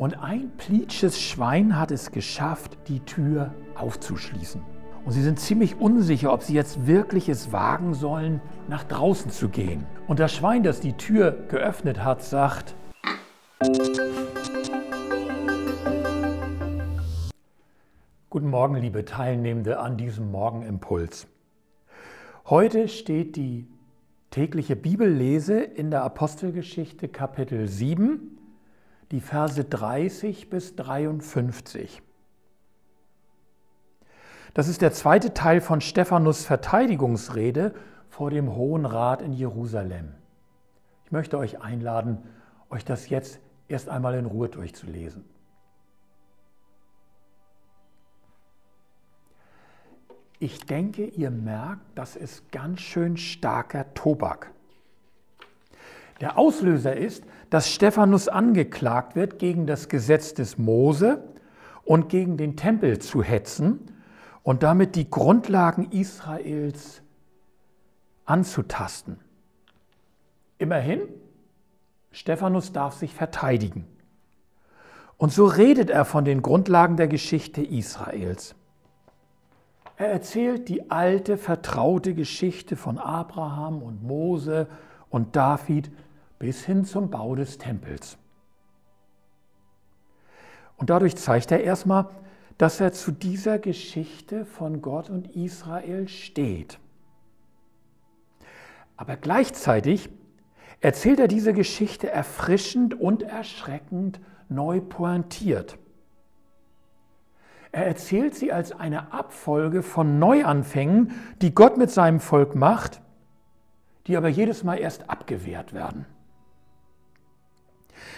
Und ein plitsches Schwein hat es geschafft, die Tür aufzuschließen. Und sie sind ziemlich unsicher, ob sie jetzt wirklich es wagen sollen, nach draußen zu gehen. Und das Schwein, das die Tür geöffnet hat, sagt, Guten Morgen, liebe Teilnehmende an diesem Morgenimpuls. Heute steht die tägliche Bibellese in der Apostelgeschichte Kapitel 7, die Verse 30 bis 53. Das ist der zweite Teil von Stephanus Verteidigungsrede vor dem Hohen Rat in Jerusalem. Ich möchte euch einladen, euch das jetzt erst einmal in Ruhe durchzulesen. Ich denke, ihr merkt, das ist ganz schön starker Tobak. Der Auslöser ist, dass Stephanus angeklagt wird, gegen das Gesetz des Mose und gegen den Tempel zu hetzen und damit die Grundlagen Israels anzutasten. Immerhin, Stephanus darf sich verteidigen. Und so redet er von den Grundlagen der Geschichte Israels. Er erzählt die alte, vertraute Geschichte von Abraham und Mose und David bis hin zum Bau des Tempels. Und dadurch zeigt er erstmal, dass er zu dieser Geschichte von Gott und Israel steht. Aber gleichzeitig erzählt er diese Geschichte erfrischend und erschreckend neu pointiert. Er erzählt sie als eine Abfolge von Neuanfängen, die Gott mit seinem Volk macht, die aber jedes Mal erst abgewehrt werden.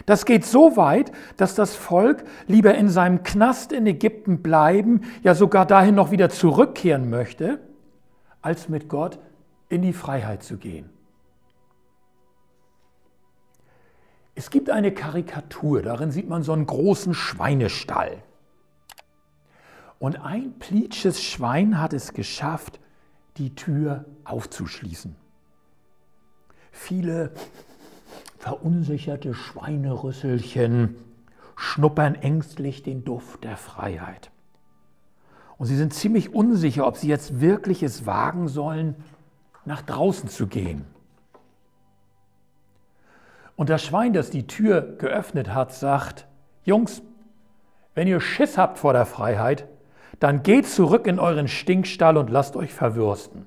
Das geht so weit, dass das Volk lieber in seinem Knast in Ägypten bleiben, ja sogar dahin noch wieder zurückkehren möchte, als mit Gott in die Freiheit zu gehen. Es gibt eine Karikatur, darin sieht man so einen großen Schweinestall. Und ein plitsches Schwein hat es geschafft, die Tür aufzuschließen. Viele verunsicherte Schweinerüsselchen schnuppern ängstlich den Duft der Freiheit. Und sie sind ziemlich unsicher, ob sie jetzt wirklich es wagen sollen, nach draußen zu gehen. Und das Schwein, das die Tür geöffnet hat, sagt, Jungs, wenn ihr Schiss habt vor der Freiheit, dann geht zurück in euren Stinkstall und lasst euch verwürsten.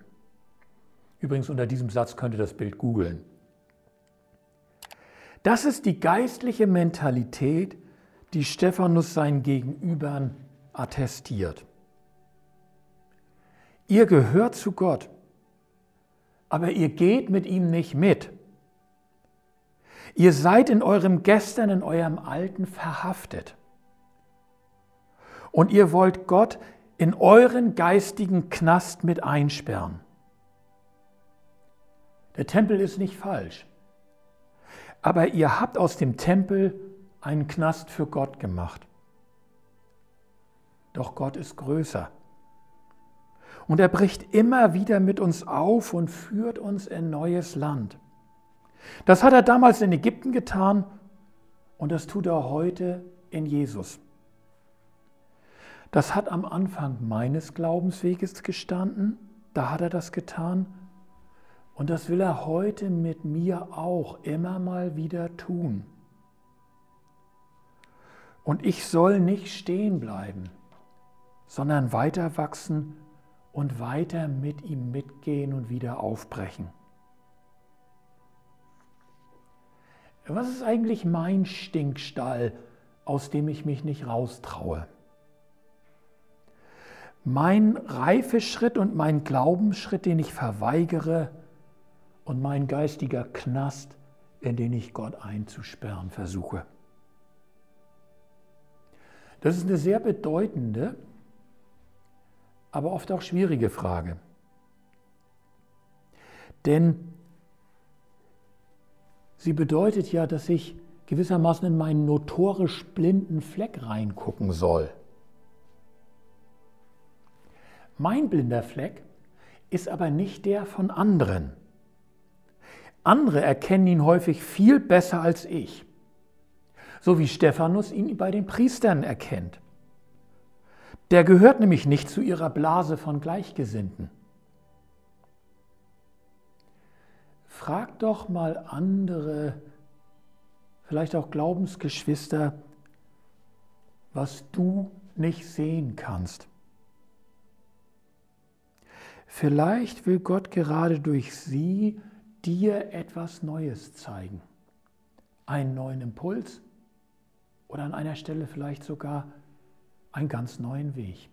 Übrigens unter diesem Satz könnt ihr das Bild googeln. Das ist die geistliche Mentalität, die Stephanus seinen Gegenübern attestiert. Ihr gehört zu Gott, aber ihr geht mit ihm nicht mit. Ihr seid in eurem Gestern, in eurem Alten verhaftet. Und ihr wollt Gott in euren geistigen Knast mit einsperren. Der Tempel ist nicht falsch. Aber ihr habt aus dem Tempel einen Knast für Gott gemacht. Doch Gott ist größer. Und er bricht immer wieder mit uns auf und führt uns in neues Land. Das hat er damals in Ägypten getan und das tut er heute in Jesus. Das hat am Anfang meines Glaubensweges gestanden, da hat er das getan. Und das will er heute mit mir auch immer mal wieder tun. Und ich soll nicht stehen bleiben, sondern weiter wachsen und weiter mit ihm mitgehen und wieder aufbrechen. Was ist eigentlich mein Stinkstall, aus dem ich mich nicht raustraue? mein Reifeschritt und mein Glaubensschritt, den ich verweigere und mein geistiger Knast, in den ich Gott einzusperren versuche. Das ist eine sehr bedeutende, aber oft auch schwierige Frage. Denn sie bedeutet ja, dass ich gewissermaßen in meinen notorisch blinden Fleck reingucken soll. Mein blinder Fleck ist aber nicht der von anderen. Andere erkennen ihn häufig viel besser als ich. so wie Stephanus ihn bei den Priestern erkennt. Der gehört nämlich nicht zu ihrer Blase von Gleichgesinnten. Frag doch mal andere, vielleicht auch Glaubensgeschwister, was du nicht sehen kannst. Vielleicht will Gott gerade durch sie dir etwas Neues zeigen. Einen neuen Impuls oder an einer Stelle vielleicht sogar einen ganz neuen Weg.